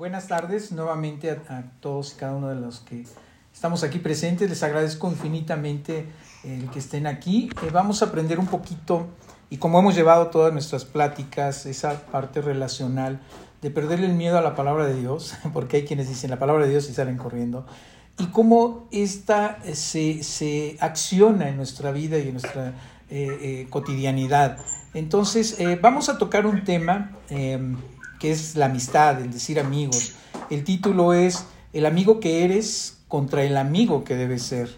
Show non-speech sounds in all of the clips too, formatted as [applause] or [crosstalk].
Buenas tardes nuevamente a, todos y cada uno de los que estamos aquí presentes. Les agradezco infinitamente el que estén aquí. Eh, vamos a aprender un poquito y como hemos llevado todas nuestras pláticas, esa parte relacional de perderle el miedo a la palabra de Dios, [laughs] porque hay quienes dicen la palabra de Dios y salen corriendo, y cómo esta se, se acciona en nuestra vida y en nuestra eh, eh, cotidianidad. Entonces, vamos a tocar un tema em, que es la amistad, el decir amigos. El título es El amigo que eres contra el amigo que debes ser.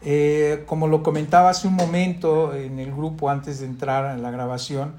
Eh, como lo comentaba hace un momento en el grupo antes de entrar a la grabación,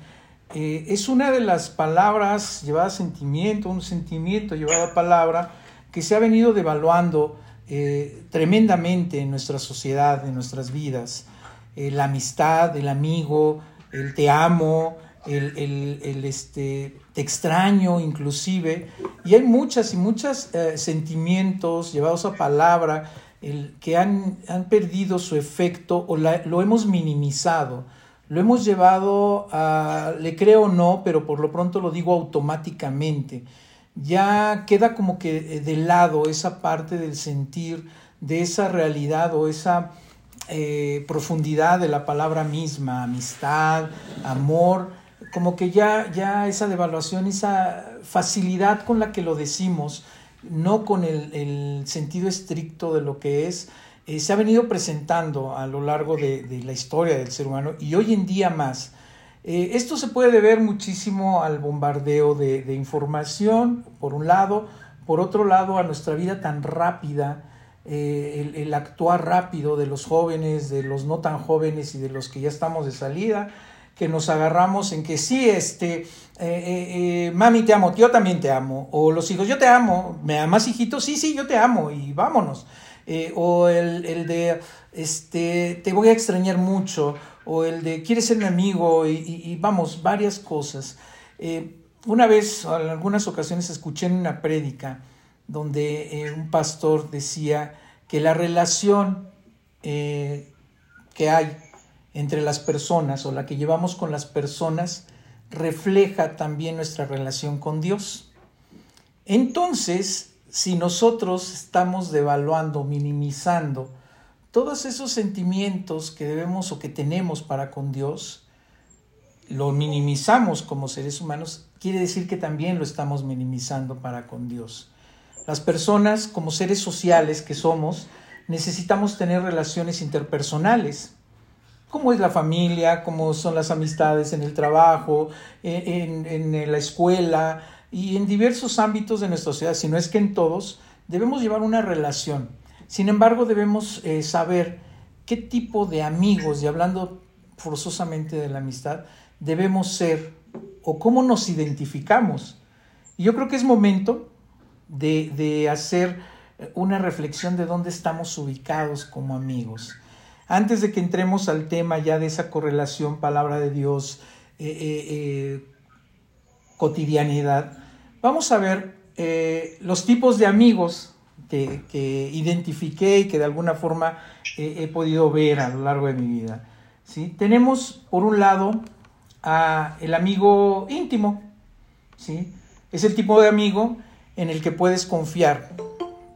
eh, es una de las palabras llevada a sentimiento, un sentimiento llevado a palabra que se ha venido devaluando eh, tremendamente en nuestra sociedad, en nuestras vidas. la amistad, el amigo, el te amo, el, este, te extraño inclusive, y hay muchas y muchos eh, sentimientos llevados a palabra el, que han, han, perdido su efecto o lo hemos minimizado, lo hemos llevado a, le creo o no, pero por lo pronto lo digo automáticamente, ya queda como que de lado esa parte del sentir, de esa realidad o esa... Eh, profundidad de la palabra misma, amistad, amor, como que ya, ya esa devaluación, esa facilidad con la que lo decimos, no con el, sentido estricto de lo que es, eh, se ha venido presentando a lo largo de, la historia del ser humano y hoy en día más. Eh, esto se puede deber muchísimo al bombardeo de, información, por un lado, por otro lado, a nuestra vida tan rápida, eh, el, actuar rápido de los jóvenes, de los no tan jóvenes y de los que ya estamos de salida, que nos agarramos en que sí, este, eh, eh, eh, mami te amo, yo también te amo, o los hijos, yo te amo, me amas hijito, sí, sí, yo te amo y vámonos, o el, de, este, te voy a extrañar mucho, o el de, quieres ser mi amigo y, vamos, varias cosas. una vez, en algunas ocasiones, escuché en una prédica donde un pastor decía que la relación que hay entre las personas o la que llevamos con las personas refleja también nuestra relación con Dios. Entonces, si nosotros estamos devaluando, minimizando todos esos sentimientos que debemos o que tenemos para con Dios, lo minimizamos como seres humanos, quiere decir que también lo estamos minimizando para con Dios. Las personas, como seres sociales que somos, necesitamos tener relaciones interpersonales cómo es la familia, cómo son las amistades en el trabajo, en, la escuela y en diversos ámbitos de nuestra sociedad, si no es que en todos, debemos llevar una relación. Sin embargo, debemos eh, saber qué tipo de amigos, y hablando forzosamente de la amistad, debemos ser o cómo nos identificamos. Y yo creo que es momento de, de hacer una reflexión de dónde estamos ubicados como amigos. Antes de que entremos al tema ya de esa correlación palabra de Dios, eh, eh, eh, cotidianidad, vamos a ver los tipos de amigos que, identifiqué y que de alguna forma he podido ver a lo largo de mi vida. ¿sí? Tenemos, por un lado, a el amigo íntimo. ¿sí? Es el tipo de amigo en el que puedes confiar.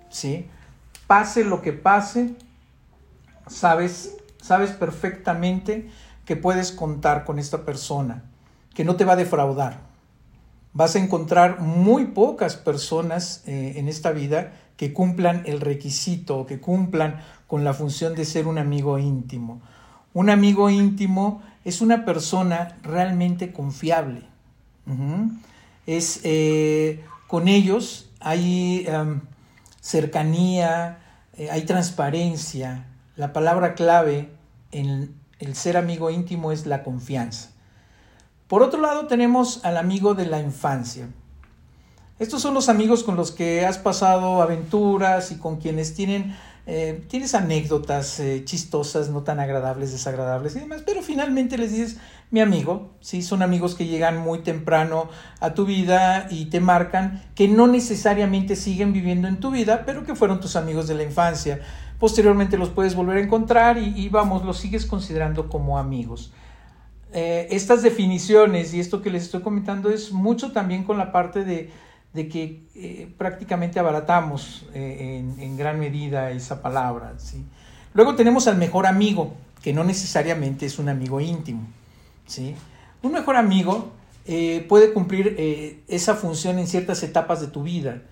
¿sí? Pase lo que pase, sabes, sabes perfectamente que puedes contar con esta persona, que no te va a defraudar. Vas a encontrar muy pocas personas eh, en esta vida que cumplan el requisito, que cumplan con la función de ser un amigo íntimo. Un amigo íntimo es una persona realmente confiable. Es eh, con ellos hay em, cercanía, eh, hay transparencia, la palabra clave en el ser amigo íntimo es la confianza. Por otro lado tenemos al amigo de la infancia. Estos son los amigos con los que has pasado aventuras y con quienes tienen, eh, tienes anécdotas eh, chistosas, no tan agradables, desagradables y demás, pero finalmente les dices, mi amigo, ¿sí? son amigos que llegan muy temprano a tu vida y te marcan, que no necesariamente siguen viviendo en tu vida, pero que fueron tus amigos de la infancia posteriormente los puedes volver a encontrar y, vamos, los sigues considerando como amigos. Eh, estas definiciones y esto que les estoy comentando es mucho también con la parte de, de que eh, prácticamente abaratamos eh, en, gran medida esa palabra. ¿sí? Luego tenemos al mejor amigo, que no necesariamente es un amigo íntimo. ¿sí? Un mejor amigo puede cumplir esa función en ciertas etapas de tu vida.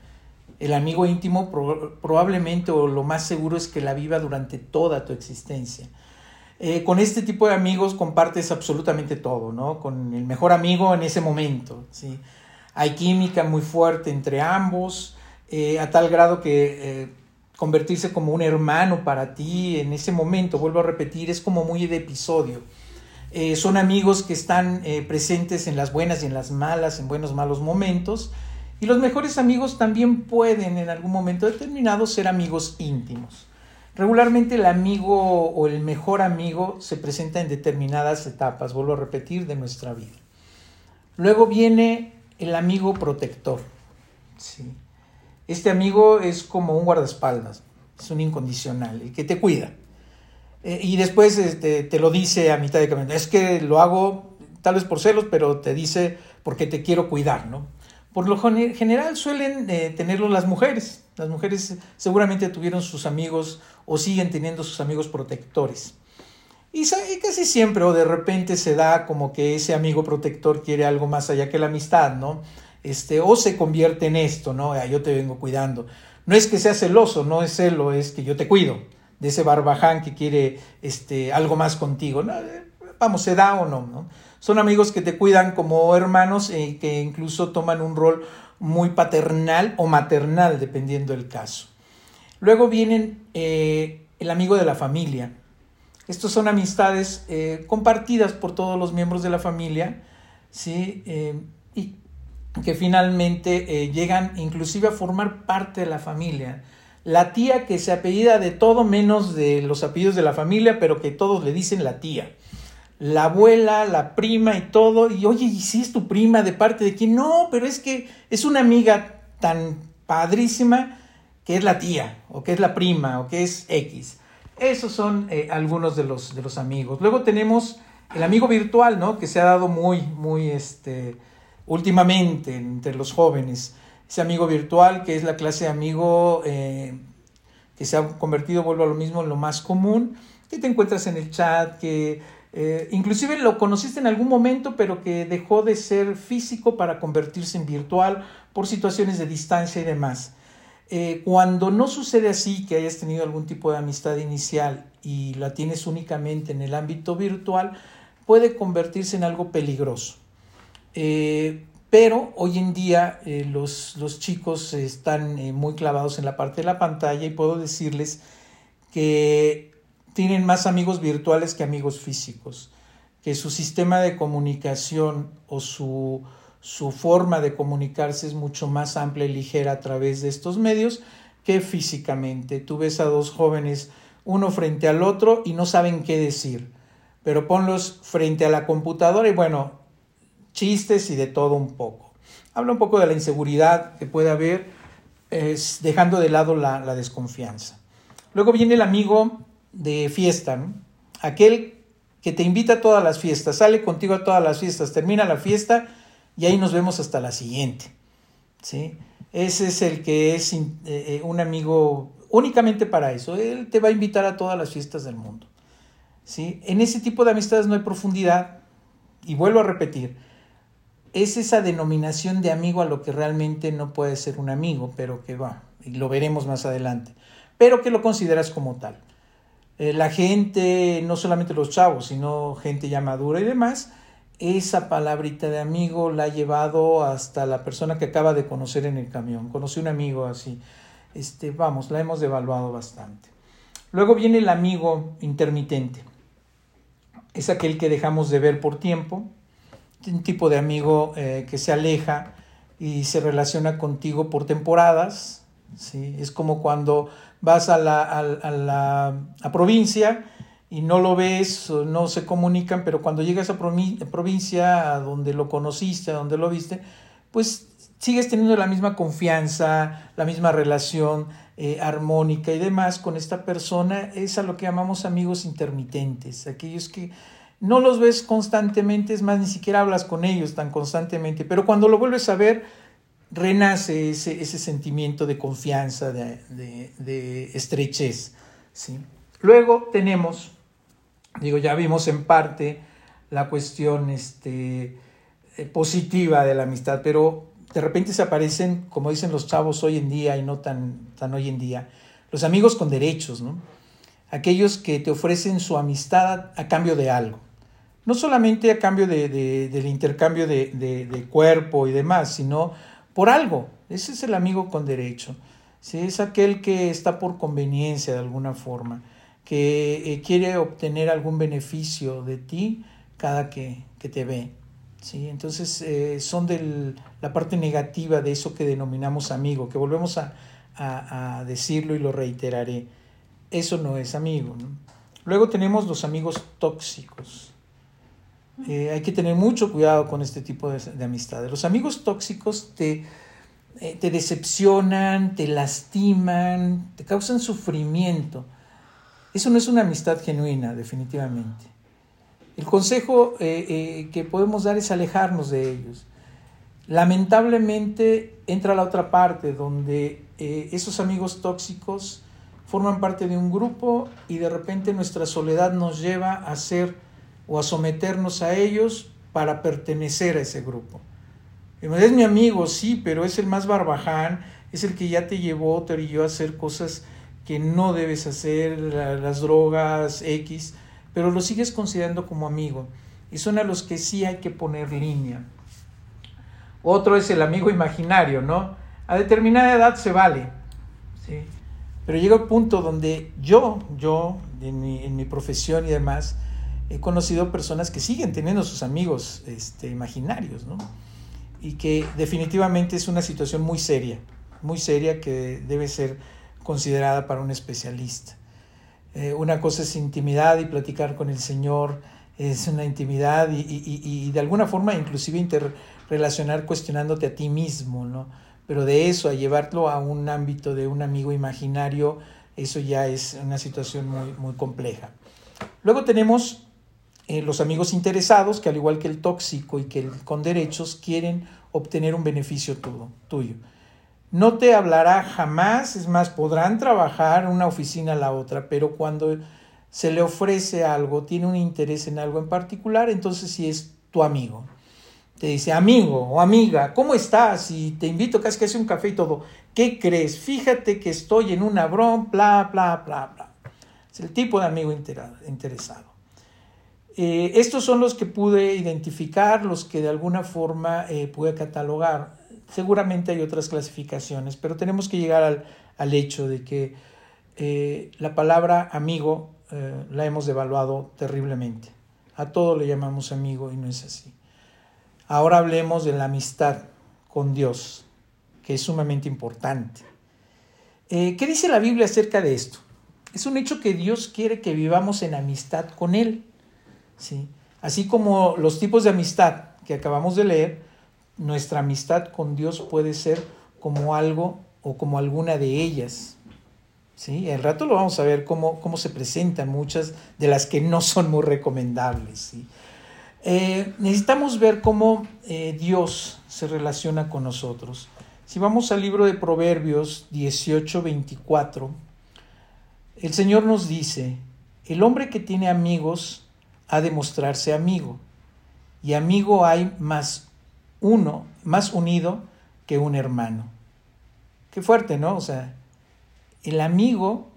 El amigo íntimo probablemente o lo más seguro es que la viva durante toda tu existencia. con este tipo de amigos compartes absolutamente todo, ¿no? Con el mejor amigo en ese momento, ¿sí? hay química muy fuerte entre ambos, eh, a tal grado que eh, convertirse como un hermano para ti en ese momento, vuelvo a repetir, es como muy de episodio. Eh, son amigos que están presentes en las buenas y en las malas, en buenos malos momentos. Y los mejores amigos también pueden en algún momento determinado ser amigos íntimos. Regularmente el amigo o el mejor amigo se presenta en determinadas etapas, vuelvo a repetir, de nuestra vida. Luego viene el amigo protector. ¿sí? Este amigo es como un guardaespaldas, es un incondicional, el que te cuida. Eh, y después este, te lo dice a mitad de camino. Es que lo hago tal vez por celos, pero te dice porque te quiero cuidar, ¿no? Por lo general suelen eh, tenerlo las mujeres. Las mujeres seguramente tuvieron sus amigos o siguen teniendo sus amigos protectores. Y, casi siempre o de repente se da como que ese amigo protector quiere algo más allá que la amistad, ¿no? Este, o se convierte en esto, ¿no? Ah, yo te vengo cuidando. No es que sea celoso, no es celo, es que yo te cuido de ese barbaján que quiere este, algo más contigo. vamos, se da o no, no, Son amigos que te cuidan como hermanos y eh, que incluso toman un rol muy paternal o maternal, dependiendo del caso. Luego vienen eh, el amigo de la familia. Estos son amistades eh, compartidas por todos los miembros de la familia, ¿sí? Y que finalmente llegan inclusive a formar parte de la familia. La tía que se apellida de todo menos de los apellidos de la familia, pero que todos le dicen la tía. La abuela, la prima y todo. Y oye, ¿y si es tu prima de parte de quién? No, pero es que es una amiga tan padrísima que es la tía, o que es la prima, o que es X. Esos son eh, algunos de los, de los amigos. Luego tenemos el amigo virtual, ¿no? Que se ha dado muy, muy, este, últimamente entre los jóvenes. Ese amigo virtual que es la clase de amigo eh, que se ha convertido, vuelvo a lo mismo, en lo más común, que te encuentras en el chat, que eh, inclusive lo conociste en algún momento, pero que dejó de ser físico para convertirse en virtual por situaciones de distancia y demás. Eh, cuando no sucede así, que hayas tenido algún tipo de amistad inicial y la tienes únicamente en el ámbito virtual, puede convertirse en algo peligroso. Eh, pero hoy en día los, los, chicos están muy clavados en la parte de la pantalla y puedo decirles que tienen más amigos virtuales que amigos físicos, que su sistema de comunicación o su su forma de comunicarse es mucho más amplia y ligera a través de estos medios que físicamente. Tú ves a dos jóvenes uno frente al otro y no saben qué decir, pero ponlos frente a la computadora y bueno, chistes y de todo un poco. Habla un poco de la inseguridad que puede haber, es, dejando de lado la, desconfianza. Luego viene el amigo de fiesta, aquel que te invita a todas las fiestas, sale contigo a todas las fiestas, termina la fiesta y ahí nos vemos hasta la siguiente. ¿sí? Ese es el que es eh, eh, un amigo únicamente para eso. Él te va a invitar a todas las fiestas del mundo. ¿sí? En ese tipo de amistades no hay profundidad. Y vuelvo a repetir, es esa denominación de amigo a lo que realmente no puede ser un amigo, pero que va, y lo veremos más adelante, pero que lo consideras como tal. Eh, la gente, no solamente los chavos, sino gente ya madura y demás, esa palabrita de amigo la ha llevado hasta la persona que acaba de conocer en el camión. Conocí un amigo así. Este, vamos, la hemos devaluado bastante. Luego viene el amigo intermitente. Es aquel que dejamos de ver por tiempo. Un tipo de amigo eh, que se aleja y se relaciona contigo por temporadas. ¿Sí? Es como cuando vas a la, a la a provincia y no lo ves, no se comunican, pero cuando llegas a provincia, a donde lo conociste, a donde lo viste, pues sigues teniendo la misma confianza, la misma relación eh, armónica y demás con esta persona, es a lo que llamamos amigos intermitentes, aquellos que no los ves constantemente, es más, ni siquiera hablas con ellos tan constantemente, pero cuando lo vuelves a ver, renace ese, ese, sentimiento de confianza, de, estrechez. ¿sí? Luego tenemos, digo, ya vimos en parte la cuestión este, eh, positiva de la amistad, pero de repente se aparecen, como dicen los chavos hoy en día y no tan, tan hoy en día, los amigos con derechos, ¿no? aquellos que te ofrecen su amistad a cambio de algo. No solamente a cambio de, del intercambio de, cuerpo y demás, sino por algo. Ese es el amigo con derecho. ¿sí? Es aquel que está por conveniencia de alguna forma, que eh, quiere obtener algún beneficio de ti cada que, te ve. ¿sí? Entonces eh, son de la parte negativa de eso que denominamos amigo, que volvemos a, a decirlo y lo reiteraré eso no es amigo. Luego tenemos los amigos tóxicos. Eh, hay que tener mucho cuidado con este tipo de, amistades. Los amigos tóxicos te, eh, te decepcionan, te lastiman, te causan sufrimiento. Eso no es una amistad genuina, definitivamente. El consejo eh, que podemos dar es alejarnos de ellos. Lamentablemente entra la otra parte donde esos amigos tóxicos forman parte de un grupo y de repente nuestra soledad nos lleva a ser o a someternos a ellos para pertenecer a ese grupo. Es mi amigo, sí, pero es el más barbaján, es el que ya te llevó, te orilló a hacer cosas que no debes hacer, las drogas, X, pero lo sigues considerando como amigo. Y son a los que sí hay que poner línea. Otro es el amigo imaginario, ¿no? A determinada edad se vale. ¿sí? Pero llega un punto donde yo, yo, en mi, en mi, profesión y demás, he conocido personas que siguen teniendo sus amigos este, imaginarios, ¿no? Y que definitivamente es una situación muy seria, muy seria que debe ser considerada para un especialista. Eh, una cosa es intimidad y platicar con el Señor, es una intimidad y, y, y de alguna forma inclusive interrelacionar cuestionándote a ti mismo, ¿no? pero de eso a llevarlo a un ámbito de un amigo imaginario, eso ya es una situación muy, muy compleja. Luego tenemos eh, los amigos interesados, que al igual que el tóxico y que el con derechos, quieren obtener un beneficio tuyo. No te hablará jamás, es más, podrán trabajar una oficina a la otra, pero cuando se le ofrece algo, tiene un interés en algo en particular, entonces sí es tu amigo te dice, amigo o amiga, ¿cómo estás? Y te invito casi que hace un café y todo. ¿Qué crees? Fíjate que estoy en una broma, bla, bla, bla, bla. Es el tipo de amigo interesado. Eh, estos son los que pude identificar, los que de alguna forma eh, pude catalogar. Seguramente hay otras clasificaciones, pero tenemos que llegar al, hecho de que eh, la palabra amigo la hemos devaluado terriblemente. A todo le llamamos amigo y no es así. Ahora hablemos de la amistad con Dios, que es sumamente importante. ¿Qué dice la Biblia acerca de esto? Es un hecho que Dios quiere que vivamos en amistad con Él. ¿Sí? Así como los tipos de amistad que acabamos de leer, nuestra amistad con Dios puede ser como algo o como alguna de ellas. ¿sí? El rato lo vamos a ver cómo, cómo se presentan muchas de las que no son muy recomendables. Eh, necesitamos ver cómo eh, Dios se relaciona con nosotros. Si vamos al libro de Proverbios 18, 24, el Señor nos dice, el hombre que tiene amigos ha de mostrarse amigo, y amigo hay más uno, más unido que un hermano. Qué fuerte, ¿no? O sea, el amigo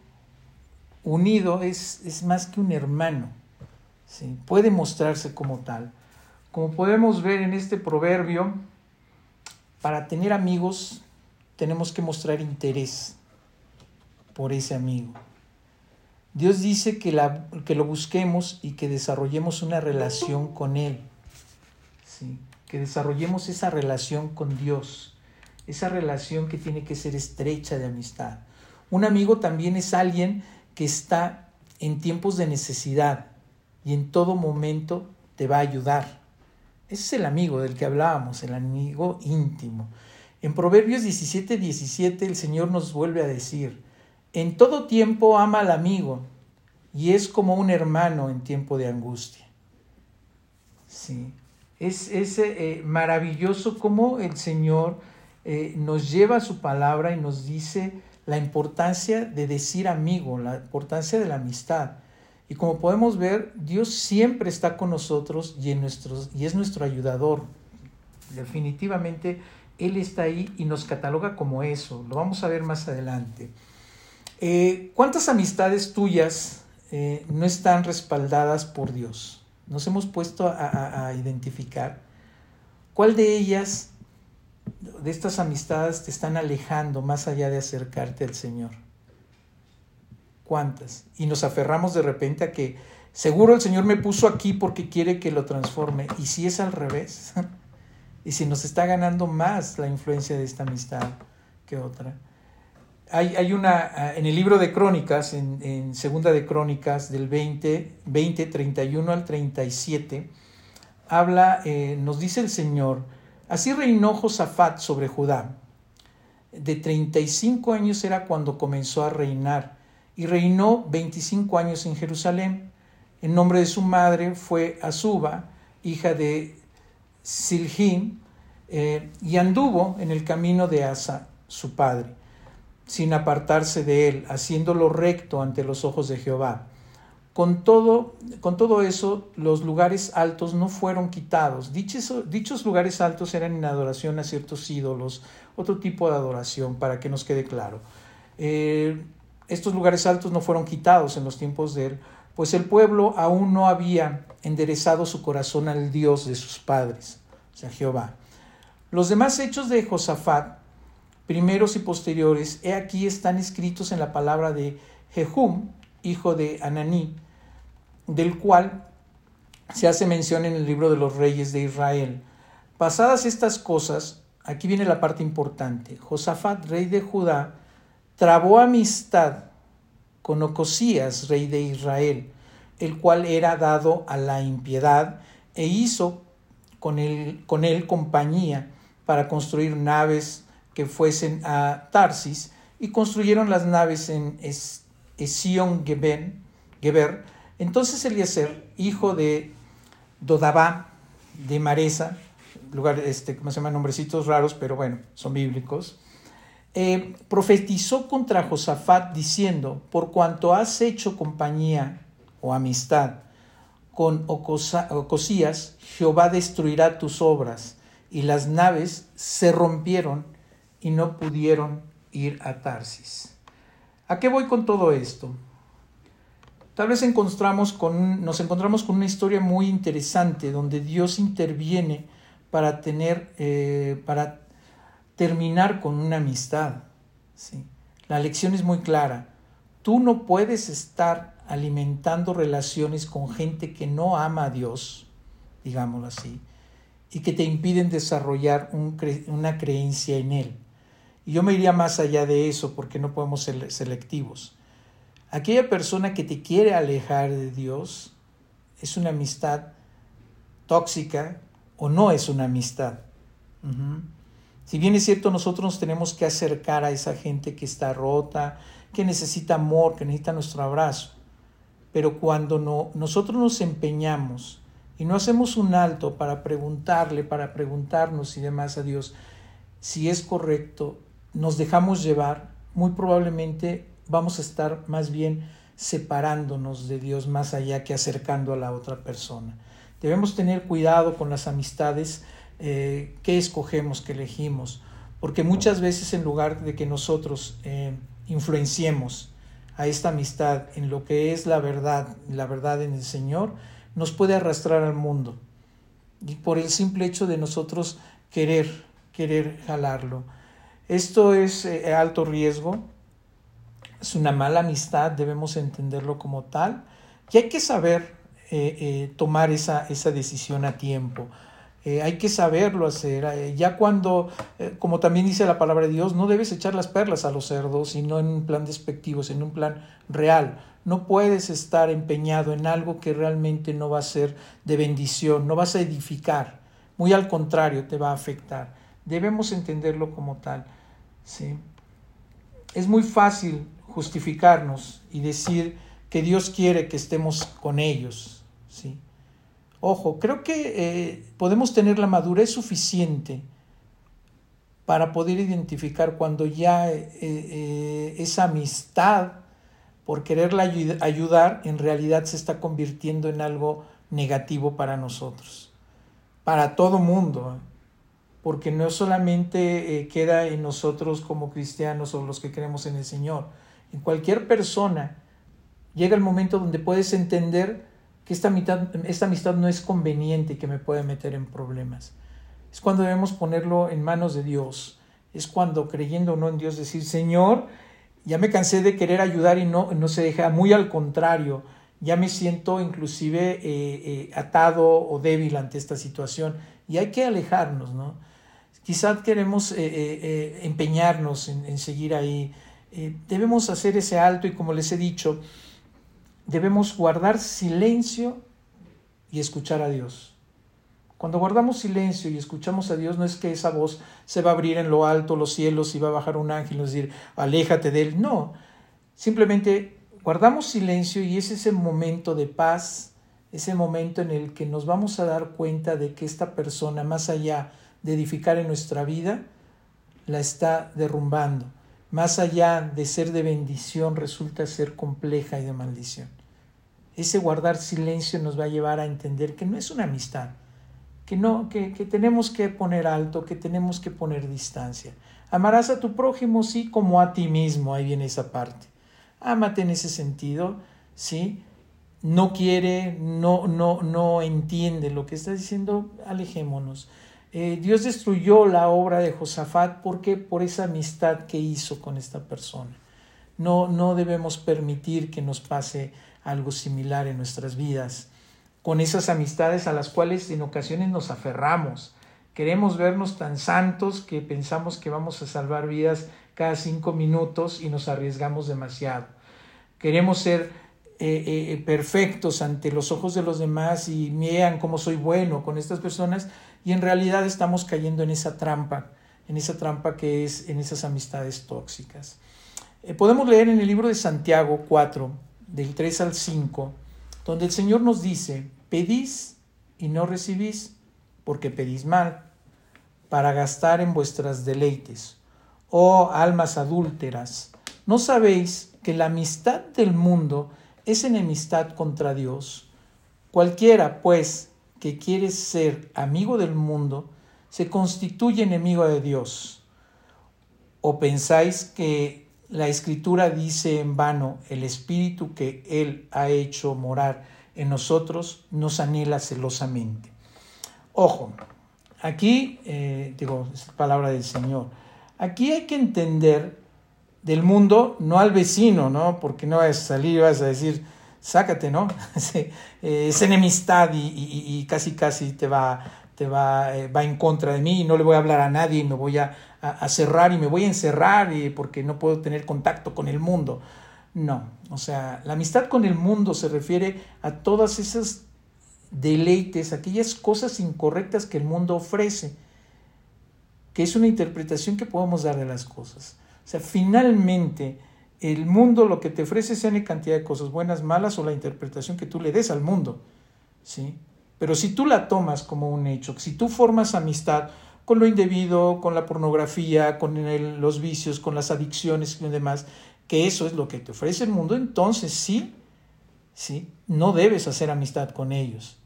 unido es, es más que un hermano puede mostrarse como tal. Como podemos ver en este proverbio, para tener amigos tenemos que mostrar interés por ese amigo. Dios dice que, la, que lo busquemos y que desarrollemos una relación con Él. ¿sí? Que desarrollemos esa relación con Dios. Esa relación que tiene que ser estrecha de amistad. Un amigo también es alguien que está en tiempos de necesidad, y en todo momento te va a ayudar. Ese es el amigo del que hablábamos, el amigo íntimo. En Proverbios 17, 17 el Señor nos vuelve a decir, en todo tiempo ama al amigo y es como un hermano en tiempo de angustia. Sí, es, es eh, maravilloso cómo el Señor eh, nos lleva su palabra y nos dice la importancia de decir amigo, la importancia de la amistad. Y como podemos ver, Dios siempre está con nosotros y, en nuestros, y es nuestro ayudador. Definitivamente Él está ahí y nos cataloga como eso. Lo vamos a ver más adelante. Eh, ¿Cuántas amistades tuyas eh, no están respaldadas por Dios? Nos hemos puesto a identificar cuál de ellas de estas amistades te están alejando más allá de acercarte al Señor? ¿Cuántas? Y nos aferramos de repente a que seguro el Señor me puso aquí porque quiere que lo transforme. ¿Y si es al revés? [laughs] ¿Y si nos está ganando más la influencia de esta amistad que otra? Hay, una, ah, en el libro de Crónicas, en, Segunda de Crónicas, del 20, 20, 31 al 37, habla, eh, nos dice el Señor, Así reinó Josafat sobre Judá. De 35 años era cuando comenzó a reinar y reinó 25 años en Jerusalén. El nombre de su madre fue Azuba, hija de Siljín, eh, y anduvo en el camino de Asa, su padre, sin apartarse de él, haciéndolo recto ante los ojos de Jehová. Con todo, con todo eso, los lugares altos no fueron quitados. Dichos, lugares altos eran en adoración a ciertos ídolos, otro tipo de adoración, para que nos quede claro. Eh, estos lugares altos no fueron quitados en los tiempos de él, pues el pueblo aún no había enderezado su corazón al Dios de sus padres, o sea, Jehová. Los demás hechos de Josafat, primeros y posteriores, he aquí están escritos en la palabra de Jehum, hijo de Ananí, del cual se hace mención en el libro de los reyes de Israel. Pasadas estas cosas, aquí viene la parte importante. Josafat, rey de Judá, trabó amistad con Ocosías, rey de Israel, el cual era dado a la impiedad, e hizo con él, con él compañía para construir naves que fuesen a Tarsis, y construyeron las naves en Esión Geber. Entonces Eliezer, hijo de Dodabá, de Maresa, lugar, este, ¿cómo se llaman? Nombrecitos raros, pero bueno, son bíblicos, eh, profetizó contra Josafat diciendo, por cuanto has hecho compañía o amistad con Ocosías, Jehová destruirá tus obras. Y las naves se rompieron y no pudieron ir a Tarsis. ¿A qué voy con todo esto? Tal vez encontramos con, nos encontramos con una historia muy interesante donde Dios interviene para tener, eh, para terminar con una amistad. ¿sí? La lección es muy clara. Tú no puedes estar alimentando relaciones con gente que no ama a Dios, digámoslo así, y que te impiden desarrollar una creencia en Él. Yo me iría más allá de eso porque no podemos ser selectivos. Aquella persona que te quiere alejar de Dios es una amistad tóxica o no es una amistad. Si bien es cierto, nosotros nos tenemos que acercar a esa gente que está rota, que necesita amor, que necesita nuestro abrazo. Pero cuando no, nosotros nos empeñamos y no hacemos un alto para preguntarle, para preguntarnos y demás a Dios si es correcto nos dejamos llevar, muy probablemente vamos a estar más bien separándonos de Dios más allá que acercando a la otra persona. Debemos tener cuidado con las amistades eh, que escogemos, que elegimos, porque muchas veces en lugar de que nosotros eh, influenciemos a esta amistad en lo que es la verdad, la verdad en el Señor, nos puede arrastrar al mundo. Y por el simple hecho de nosotros querer, querer jalarlo. Esto es eh, alto riesgo, es una mala amistad, debemos entenderlo como tal, y hay que saber eh, eh, tomar esa, esa, decisión a tiempo. hay que saberlo hacer. ya cuando, como también dice la palabra de Dios, no debes echar las perlas a los cerdos, sino en un plan despectivo, sino en un plan real. No puedes estar empeñado en algo que realmente no va a ser de bendición, no vas a edificar. Muy al contrario, te va a afectar. Debemos entenderlo como tal. ¿Sí? Es muy fácil justificarnos y decir que Dios quiere que estemos con ellos. ¿sí? Ojo, creo que eh, podemos tener la madurez suficiente para poder identificar cuando ya eh, eh, esa amistad por quererla ayudar en realidad se está convirtiendo en algo negativo para nosotros, para todo mundo, porque no solamente queda en nosotros como cristianos o los que creemos en el Señor, en cualquier persona llega el momento donde puedes entender que esta, esta amistad no es conveniente y que me puede meter en problemas. Es cuando debemos ponerlo en manos de Dios. Es cuando, creyendo o no en Dios, decir, Señor, ya me cansé de querer ayudar y no, no se deja, muy al contrario, ya me siento inclusive eh, eh, atado o débil ante esta situación y hay que alejarnos, ¿no? Quizás queremos eh, empeñarnos en, en, seguir ahí. debemos hacer ese alto y como les he dicho, debemos guardar silencio y escuchar a Dios. Cuando guardamos silencio y escuchamos a Dios, no es que esa voz se va a abrir en lo alto, los cielos, y va a bajar un ángel y decir, aléjate de él. No, simplemente guardamos silencio y es ese momento de paz, ese momento en el que nos vamos a dar cuenta de que esta persona, más allá de edificar en nuestra vida, la está derrumbando. Más allá de ser de bendición, resulta ser compleja y de maldición. Ese guardar silencio nos va a llevar a entender que no es una amistad, que, no, que, que tenemos que poner alto, que tenemos que poner distancia. Amarás a tu prójimo, sí, como a ti mismo, ahí viene esa parte. Ámate en ese sentido, ¿sí? No quiere, no, no, no entiende lo que está diciendo, alejémonos. Eh, Dios destruyó la obra de Josafat porque por esa amistad que hizo con esta persona. No, no debemos permitir que nos pase algo similar en nuestras vidas, con esas amistades a las cuales en ocasiones nos aferramos. Queremos vernos tan santos que pensamos que vamos a salvar vidas cada cinco minutos y nos arriesgamos demasiado. Queremos ser eh, eh, perfectos ante los ojos de los demás y vean cómo soy bueno con estas personas y en realidad estamos cayendo en esa trampa, en esa trampa que es en esas amistades tóxicas. Eh, podemos leer en el libro de Santiago 4, del 3 al 5, donde el Señor nos dice, pedís y no recibís, porque pedís mal, para gastar en vuestras deleites. Oh almas adúlteras, ¿no sabéis que la amistad del mundo es enemistad contra Dios? Cualquiera, pues, que quiere ser amigo del mundo, se constituye enemigo de Dios. ¿O pensáis que la escritura dice en vano, el espíritu que Él ha hecho morar en nosotros nos anhela celosamente. Ojo, aquí, eh, digo, es palabra del Señor, aquí hay que entender del mundo, no al vecino, ¿no? Porque no vas a salir y vas a decir, sácate, ¿no? [laughs] es enemistad y, casi casi te va, te va, eh, va en contra de mí y no le voy a hablar a nadie y me voy a a, cerrar y me voy a encerrar y porque no puedo tener contacto con el mundo. No, o sea, la amistad con el mundo se refiere a todas esas deleites, aquellas cosas incorrectas que el mundo ofrece, que es una interpretación que podemos dar de las cosas. O sea, finalmente el mundo lo que te ofrece es una cantidad de cosas buenas, malas o la interpretación que tú le des al mundo, ¿sí? Pero si tú la tomas como un hecho, si tú formas amistad con lo indebido, con la pornografía, con los vicios, con las adicciones y demás, que eso es lo que te ofrece el mundo, entonces sí, sí, no debes hacer amistad con ellos.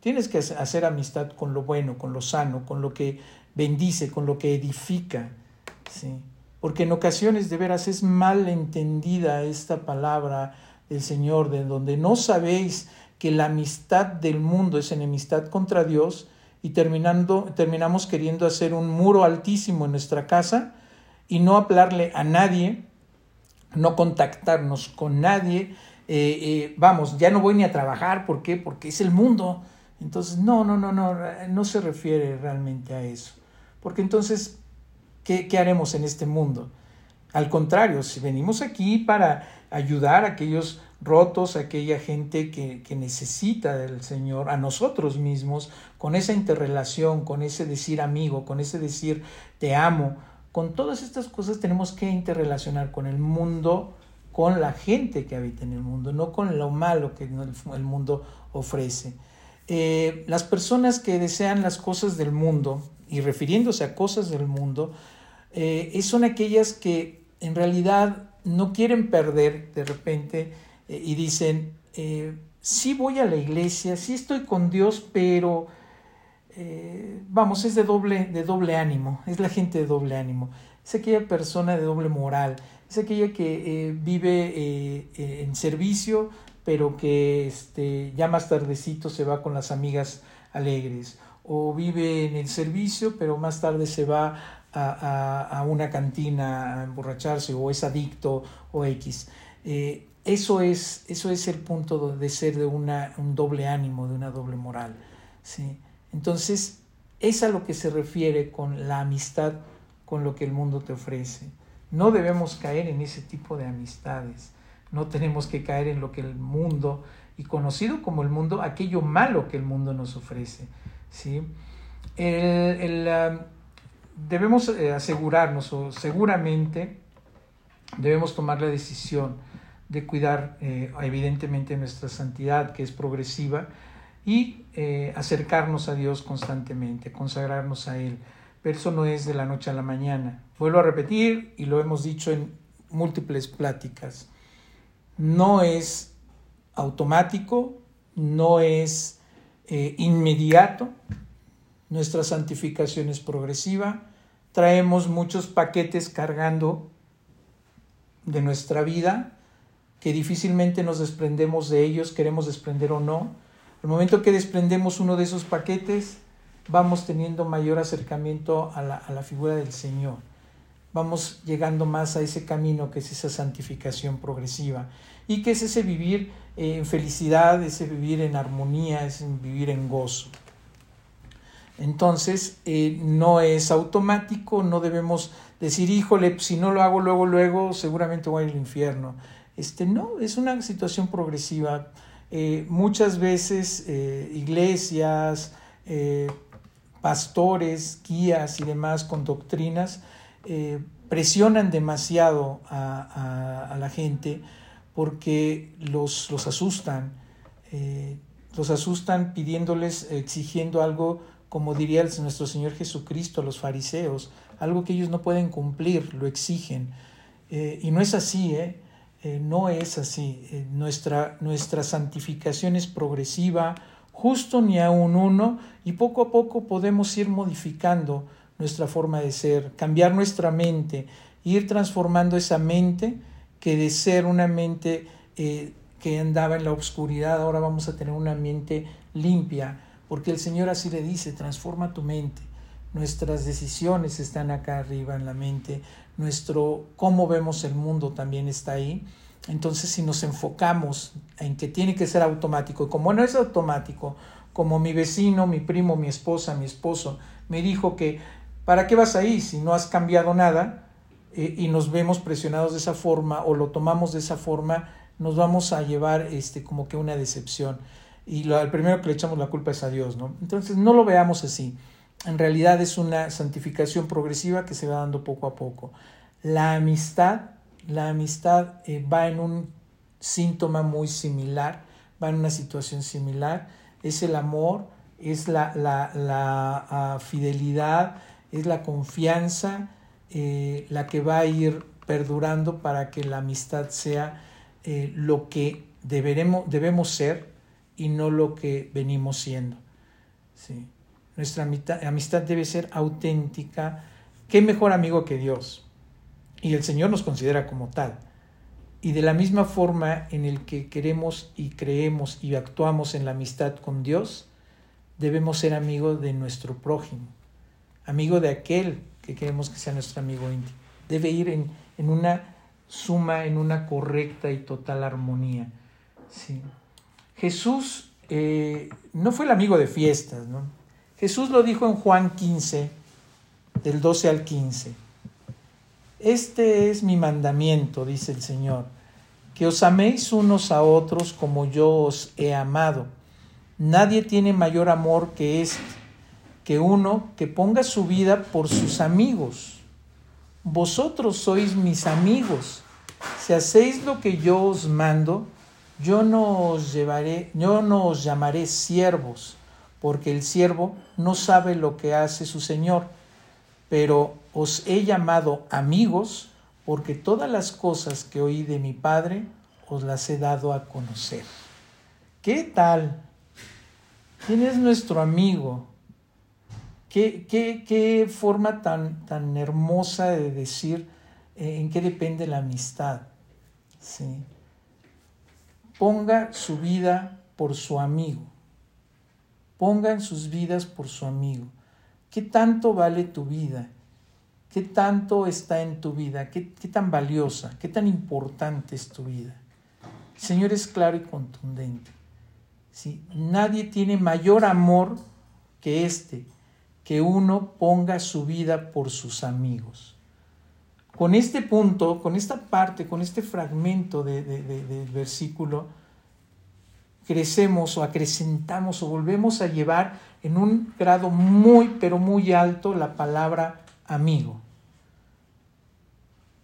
Tienes que hacer amistad con lo bueno, con lo sano, con lo que bendice, con lo que edifica, sí. Porque en ocasiones de veras es mal entendida esta palabra del Señor, de donde no sabéis que la amistad del mundo es enemistad contra Dios, y terminando, terminamos queriendo hacer un muro altísimo en nuestra casa y no hablarle a nadie, no contactarnos con nadie. Eh, eh, vamos, ya no voy ni a trabajar, ¿por qué? Porque es el mundo. Entonces, no, no, no, no, no se refiere realmente a eso. Porque entonces, ¿qué, haremos en este mundo? Al contrario, si venimos aquí para ayudar a aquellos rotos, aquella gente que, que, necesita del Señor, a nosotros mismos, con esa interrelación, con ese decir amigo, con ese decir te amo, con todas estas cosas tenemos que interrelacionar con el mundo, con la gente que habita en el mundo, no con lo malo que el mundo ofrece. Eh, las personas que desean las cosas del mundo, y refiriéndose a cosas del mundo, eh, son aquellas que en realidad no quieren perder de repente eh, y dicen, eh, sí voy a la iglesia, sí estoy con Dios, pero vamos, es de doble, de doble ánimo, es la gente de doble ánimo, es aquella persona de doble moral, es aquella que vive en servicio, pero que este, ya más tardecito se va con las amigas alegres, o vive en el servicio, pero más tarde se va a, una cantina a emborracharse, o es adicto, o X. Eh, eso, es, eso es el punto de ser de una, un doble ánimo, de una doble moral. ¿sí? Entonces, es a lo que se refiere con la amistad con lo que el mundo te ofrece. No debemos caer en ese tipo de amistades. No tenemos que caer en lo que el mundo, y conocido como el mundo, aquello malo que el mundo nos ofrece. ¿sí? Um, debemos eh, asegurarnos, o seguramente debemos tomar la decisión de cuidar eh, evidentemente nuestra santidad, que es progresiva, y eh, acercarnos a Dios constantemente, consagrarnos a Él. Pero eso no es de la noche a la mañana. Vuelvo a repetir, y lo hemos dicho en múltiples pláticas, no es automático, no es inmediato, nuestra santificación es progresiva, traemos muchos paquetes cargando de nuestra vida que difícilmente nos desprendemos de ellos, queremos desprender o no. El momento que desprendemos uno de esos paquetes, vamos teniendo mayor acercamiento a la, figura del Señor. Vamos llegando más a ese camino que es esa santificación progresiva y que es ese vivir en felicidad, ese vivir en armonía, ese vivir en gozo. Entonces, eh, no es automático, no debemos decir, híjole, si no lo hago luego, luego, seguramente voy al infierno. Este, no, es una situación progresiva. Eh, muchas veces eh, iglesias, pastores, guías y demás con doctrinas presionan demasiado a, la gente porque los, los asustan, los asustan pidiéndoles, exigiendo algo como diría nuestro Señor Jesucristo a los fariseos, algo que ellos no pueden cumplir, lo exigen. Eh, y no es así, ¿eh? eh no es así. Eh, nuestra, nuestra santificación es progresiva, justo ni a un uno, y poco a poco podemos ir modificando nuestra forma de ser, cambiar nuestra mente, ir transformando esa mente que de ser una mente que andaba en la oscuridad, ahora vamos a tener una mente limpia, porque el Señor así le dice, transforma tu mente. Nuestras decisiones están acá arriba en la mente, nuestro cómo vemos el mundo también está ahí. Entonces, si nos enfocamos en que tiene que ser automático, y como no es automático, como mi vecino, mi primo, mi esposa, mi esposo, me dijo que, ¿para qué vas ahí si no has cambiado nada? Eh, y nos vemos presionados de esa forma o lo tomamos de esa forma, nos vamos a llevar este, como que una decepción y lo, el primero que le echamos la culpa es a Dios, ¿no? Entonces no lo veamos así. En realidad es una santificación progresiva que se va dando poco a poco. La amistad, la amistad eh, va en un síntoma muy similar, va en una situación similar. Es el amor, es la, la, la ah, fidelidad, es la confianza eh, la que va a ir perdurando para que la amistad sea eh, lo que deberemos, debemos ser y no lo que venimos siendo. ¿sí? Nuestra amistad debe ser auténtica. ¿Qué mejor amigo que Dios? Y el Señor nos considera como tal. Y de la misma forma en el que queremos y creemos y actuamos en la amistad con Dios, debemos ser amigos de nuestro prójimo, amigo de aquel que queremos que sea nuestro amigo íntimo. Debe ir en, en una suma, en una correcta y total armonía. ¿sí? Jesús eh, no fue el amigo de fiestas, ¿no? Jesús lo dijo en Juan 15, del 12 al 15. Este es mi mandamiento, dice el Señor, que os améis unos a otros como yo os he amado. Nadie tiene mayor amor que este, que uno que ponga su vida por sus amigos. Vosotros sois mis amigos, si hacéis lo que yo os mando, yo no os llevaré, yo llamaré siervos, porque el siervo no sabe lo que hace su señor, pero os he llamado amigos porque todas las cosas que oí de mi Padre os las he dado a conocer. ¿Qué tal? ¿Quién es nuestro amigo? ¿Qué, qué, forma tan, tan hermosa de decir eh, en qué depende la amistad? ¿Sí? Ponga su vida por su amigo. Pongan sus vidas por su amigo. ¿Qué tanto vale tu vida? ¿Qué tanto está en tu vida? ¿Qué, qué tan valiosa? ¿Qué tan importante es tu vida? El Señor es claro y contundente. ¿sí? Nadie tiene mayor amor que este, que uno ponga su vida por sus amigos. Con este punto, con esta parte, con este fragmento del de, versículo, crecemos o acrecentamos o volvemos a llevar en un grado muy, pero muy alto la palabra amigo.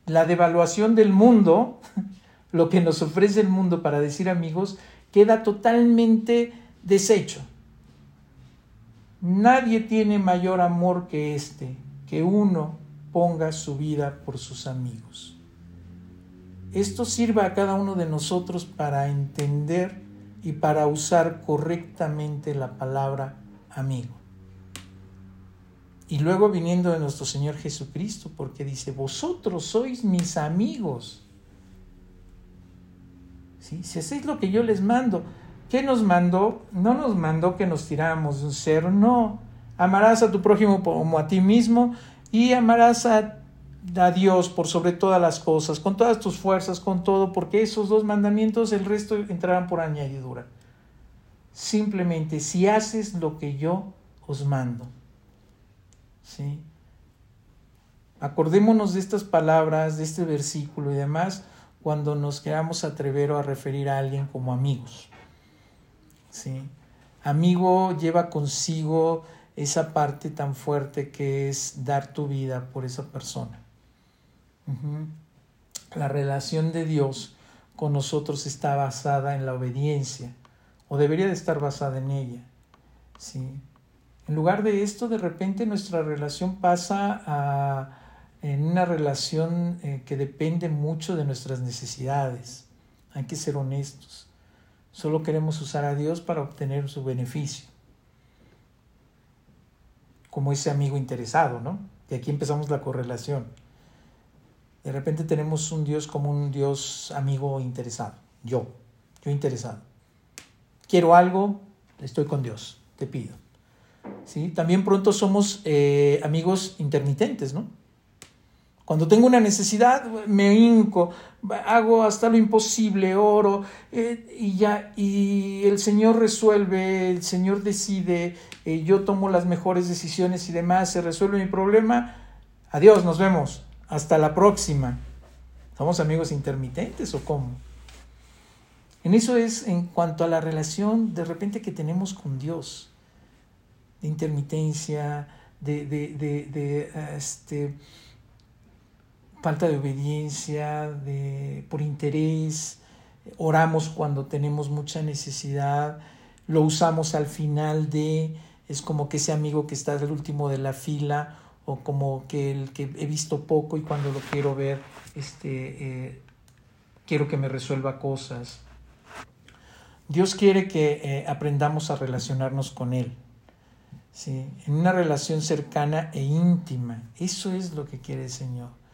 La devaluación del mundo, [laughs] lo que nos ofrece el mundo para decir amigos, queda totalmente deshecho. Nadie tiene mayor amor que este, que uno ponga su vida por sus amigos. Esto sirva a cada uno de nosotros para entender y para usar correctamente la palabra amigo. Y luego viniendo de nuestro Señor Jesucristo, porque dice, vosotros sois mis amigos. Si hacéis lo que yo les mando, ¿qué nos mandó? No nos mandó que nos tiráramos de un cerro, no. Amarás a tu prójimo como a ti mismo y amarás a, Dios por sobre todas las cosas, con todas tus fuerzas, con todo, porque esos dos mandamientos, el resto entrarán por añadidura. Simplemente, si haces lo que yo os mando. ¿Sí? Acordémonos de estas palabras, de este versículo y demás, cuando nos queramos atrever a referir a alguien como amigos. ¿Sí? Amigo lleva consigo esa parte tan fuerte que es dar tu vida por esa persona. La relación de Dios con nosotros está basada en la obediencia, o debería de estar basada en ella. ¿sí? En lugar de esto, de repente nuestra relación pasa a, en una relación eh, que depende mucho de nuestras necesidades. Hay que ser honestos. Solo queremos usar a Dios para obtener su beneficio. Como ese amigo interesado, ¿no? Y aquí empezamos la correlación. De repente tenemos un Dios como un Dios amigo interesado. Yo, yo interesado. Quiero algo, estoy con Dios, te pido. ¿sí? También pronto somos eh, amigos intermitentes, ¿no? Cuando tengo una necesidad, me hinco, hago hasta lo imposible, oro, eh, y ya, y el Señor resuelve, el Señor decide, eh, yo tomo las mejores decisiones y demás, se resuelve mi problema. Adiós, nos vemos. Hasta la próxima. ¿Somos amigos intermitentes o cómo? En eso es en cuanto a la relación de repente que tenemos con Dios de intermitencia, de, de, este, falta de obediencia, de, por interés, oramos cuando tenemos mucha necesidad, lo usamos al final de, es como que ese amigo que está al último de la fila o como que el que he visto poco y cuando lo quiero ver, este, eh, quiero que me resuelva cosas. Dios quiere que eh, aprendamos a relacionarnos con Él. ¿sí? en una relación cercana e íntima. Eso es lo que quiere el Señor.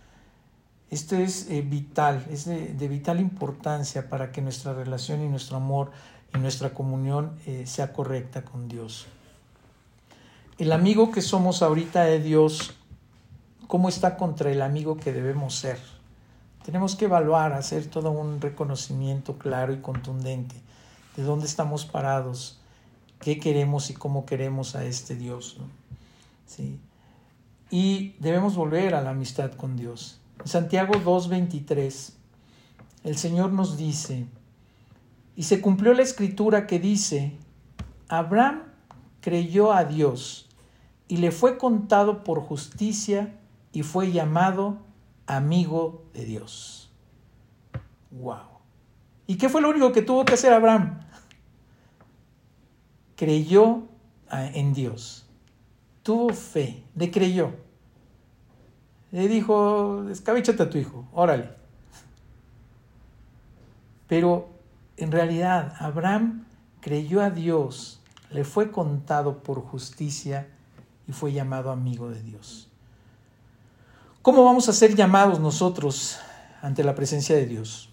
Esto es eh, vital, es de, vital importancia para que nuestra relación y nuestro amor y nuestra comunión eh, sea correcta con Dios. El amigo que somos ahorita de Dios, ¿cómo está contra el amigo que debemos ser? Tenemos que evaluar, hacer todo un reconocimiento claro y contundente de dónde estamos parados qué queremos y cómo queremos a este Dios. ¿Sí? Y debemos volver a la amistad con Dios. Santiago 2.23, el Señor nos dice, y se cumplió la escritura que dice, Abraham creyó a Dios y le fue contado por justicia y fue llamado amigo de Dios. ¡Wow! ¿Y qué fue lo único que tuvo que hacer Abraham? creyó en Dios, tuvo fe, le creyó. Le dijo, descabéchate a tu hijo, órale. Pero en realidad Abraham creyó a Dios, le fue contado por justicia y fue llamado amigo de Dios. ¿Cómo vamos a ser llamados nosotros ante la presencia de Dios?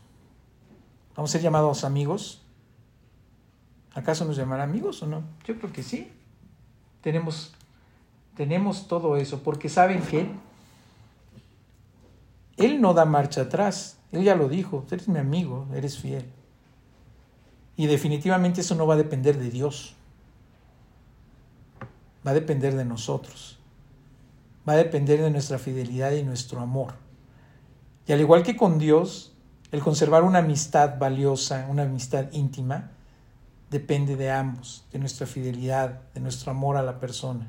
¿Vamos a ser llamados amigos? ¿Acaso nos llamará amigos o no? Yo creo que sí. Tenemos, tenemos todo eso, porque saben que Él no da marcha atrás. Él ya lo dijo, eres mi amigo, eres fiel. Y definitivamente eso no va a depender de Dios. Va a depender de nosotros. Va a depender de nuestra fidelidad y nuestro amor. Y al igual que con Dios, el conservar una amistad valiosa, una amistad íntima, depende de ambos, de nuestra fidelidad, de nuestro amor a la persona.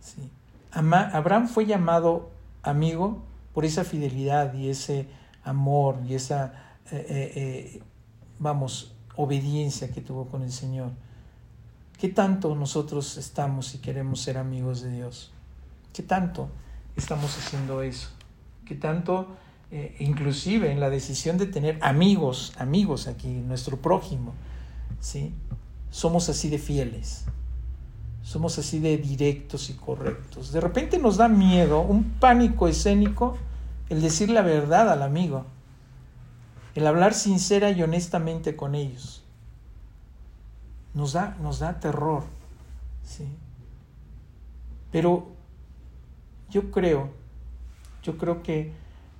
Sí. Abraham fue llamado amigo por esa fidelidad y ese amor y esa, eh, eh, eh, vamos, obediencia que tuvo con el Señor. ¿Qué tanto nosotros estamos y queremos ser amigos de Dios? ¿Qué tanto estamos haciendo eso? ¿Qué tanto inclusive en la decisión de tener amigos, amigos aquí, nuestro prójimo, ¿sí? Somos así de fieles, somos así de directos y correctos. De repente nos da miedo, un pánico escénico, el decir la verdad al amigo, el hablar sincera y honestamente con ellos. Nos da, nos da terror, ¿sí? Pero yo creo, yo creo que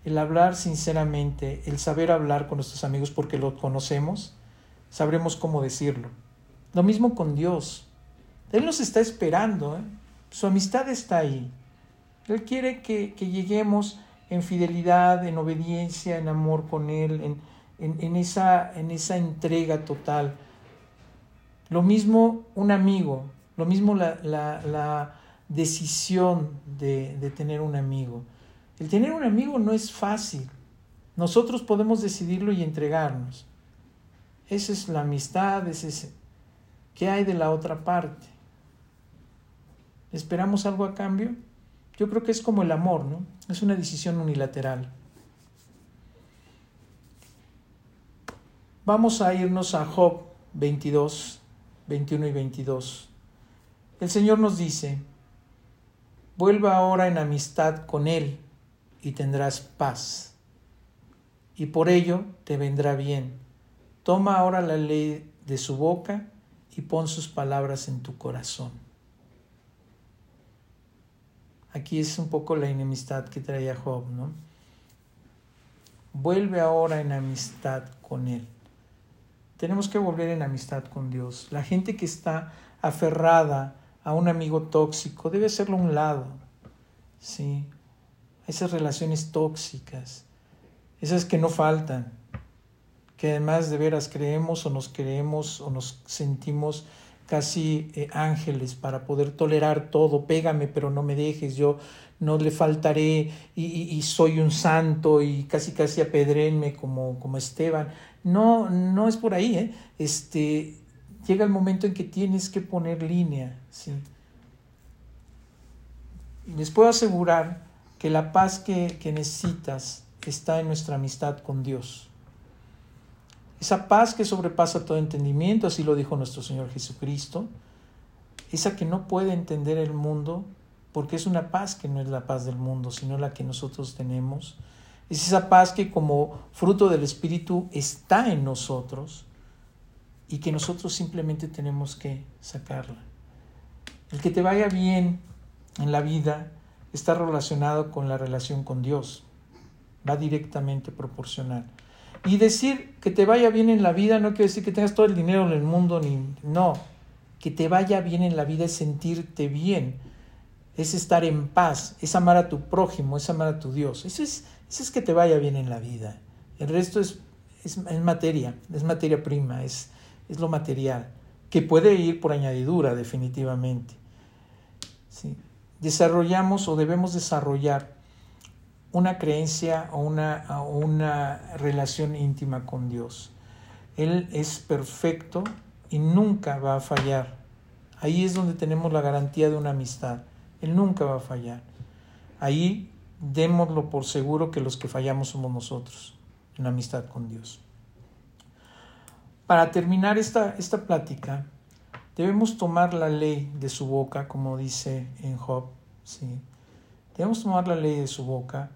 el hablar sinceramente, el saber hablar con nuestros amigos porque lo conocemos, sabremos cómo decirlo. Lo mismo con Dios. Él nos está esperando, ¿eh? su amistad está ahí. Él quiere que, lleguemos en fidelidad, en obediencia, en amor con Él, en, esa, en esa entrega total. Lo mismo un amigo, lo mismo la, decisión de, de tener un amigo. El tener un amigo no es fácil. Nosotros podemos decidirlo y entregarnos. Esa es la amistad, ese es ¿Qué hay de la otra parte? ¿Esperamos algo a cambio? Yo creo que es como el amor, ¿no? Es una decisión unilateral. Vamos a irnos a Job 22, 21 y 22. El Señor nos dice, vuelva ahora en amistad con Él y tendrás paz. Y por ello te vendrá bien. Toma ahora la ley de su boca y pon sus palabras en tu corazón. Aquí es un poco la enemistad que traía Job, ¿no? Vuelve ahora en amistad con Él. Tenemos que volver en amistad con Dios. La gente que está aferrada a un amigo tóxico debe hacerlo a un lado. Sí, esas relaciones tóxicas, esas que no faltan, que además de veras creemos o nos creemos o nos sentimos casi eh, ángeles para poder tolerar todo, pégame pero no me dejes, yo no le faltaré y, soy un santo y casi casi apedrenme como, como Esteban. No, no es por ahí, ¿eh? Este, llega el momento en que tienes que poner línea, ¿sí? Les puedo asegurar que la paz que, necesitas está en nuestra amistad con Dios. Esa paz que sobrepasa todo entendimiento, así lo dijo nuestro Señor Jesucristo, esa que no puede entender el mundo, porque es una paz que no es la paz del mundo, sino la que nosotros tenemos. Es esa paz que como fruto del Espíritu está en nosotros y que nosotros simplemente tenemos que sacarla. El que te vaya bien en la vida está relacionado con la relación con Dios. Va directamente proporcional. Y decir que te vaya bien en la vida no quiere decir que tengas todo el dinero en el mundo, ni no. Que te vaya bien en la vida es sentirte bien, es estar en paz, es amar a tu prójimo, es amar a tu Dios. Eso es, eso es que te vaya bien en la vida. El resto es, es, es materia, es materia prima, es, es lo material, que puede ir por añadidura definitivamente. Sí desarrollamos o debemos desarrollar una creencia o una, una relación íntima con Dios. Él es perfecto y nunca va a fallar. Ahí es donde tenemos la garantía de una amistad. Él nunca va a fallar. ahí démoslo por seguro que los que fallamos somos nosotros en amistad con Dios. Para terminar esta, esta plática, debemos tomar la ley de su boca, como dice en Job. ¿sí? Debemos tomar la ley de su boca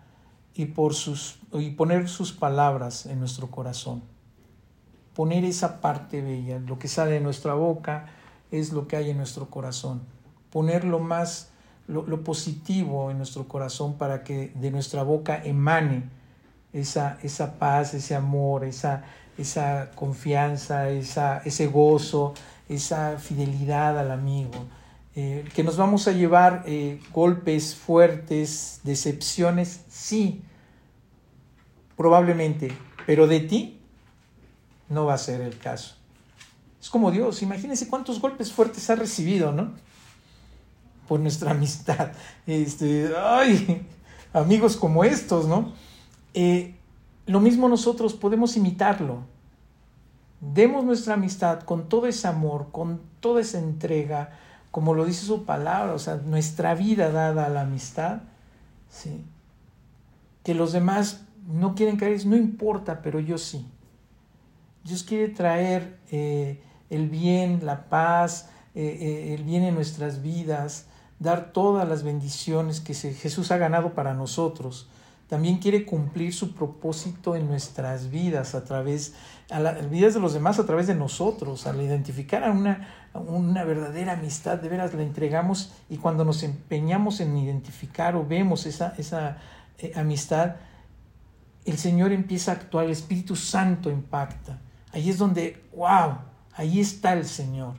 y, por sus, y poner sus palabras en nuestro corazón. Poner esa parte bella, lo que sale de nuestra boca es lo que hay en nuestro corazón. Poner lo más, lo, lo positivo en nuestro corazón para que de nuestra boca emane esa, esa paz, ese amor, esa, esa confianza, esa, ese gozo, esa fidelidad al amigo. Eh, que nos vamos a llevar eh, golpes fuertes, decepciones, sí, probablemente, pero de ti no va a ser el caso. Es como Dios, imagínense cuántos golpes fuertes ha recibido, ¿no? Por nuestra [laughs] amistad. Este, ay, amigos como estos, ¿no? Eh, lo mismo nosotros podemos imitarlo. Demos nuestra amistad con todo ese amor, con toda esa entrega, como lo dice su palabra, o sea, nuestra vida dada a la amistad, ¿sí? Que los demás no quieren caer, no importa, pero yo sí. Dios quiere traer eh, el bien, la paz, eh, eh, el bien en nuestras vidas, dar todas las bendiciones que Jesús ha ganado para nosotros también quiere cumplir su propósito en nuestras vidas, a través, a las vidas de los demás, a través de nosotros, al identificar a una, una verdadera amistad, de veras la entregamos y cuando nos empeñamos en identificar o vemos esa, esa eh, amistad, el Señor empieza a actuar, el Espíritu Santo impacta. Ahí es donde, wow, ahí está el Señor.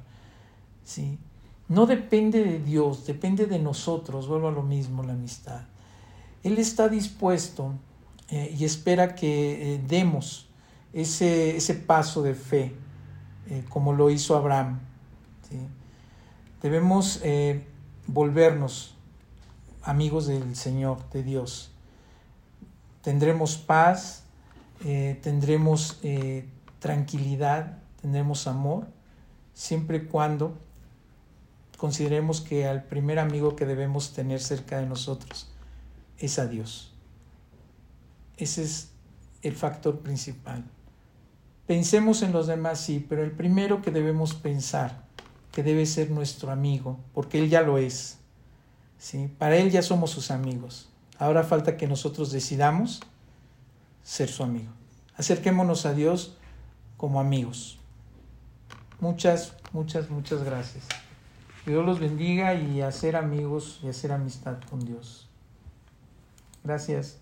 ¿sí? No depende de Dios, depende de nosotros, vuelvo a lo mismo, la amistad. Él está dispuesto eh, y espera que eh, demos ese, ese, paso de fe, eh, como lo hizo Abraham. Debemos volvernos amigos del Señor, de Dios. Tendremos paz, tendremos tranquilidad, tendremos amor, siempre y cuando consideremos que al primer amigo que debemos tener cerca de nosotros es a Dios. Ese es el factor principal. Pensemos en los demás, sí, pero el primero que debemos pensar, que debe ser nuestro amigo, porque Él ya lo es. ¿sí? Para Él ya somos sus amigos. Ahora falta que nosotros decidamos ser su amigo. Acerquémonos a Dios como amigos. Muchas, muchas, muchas gracias. Que Dios los bendiga y hacer amigos y hacer amistad con Dios. Gracias.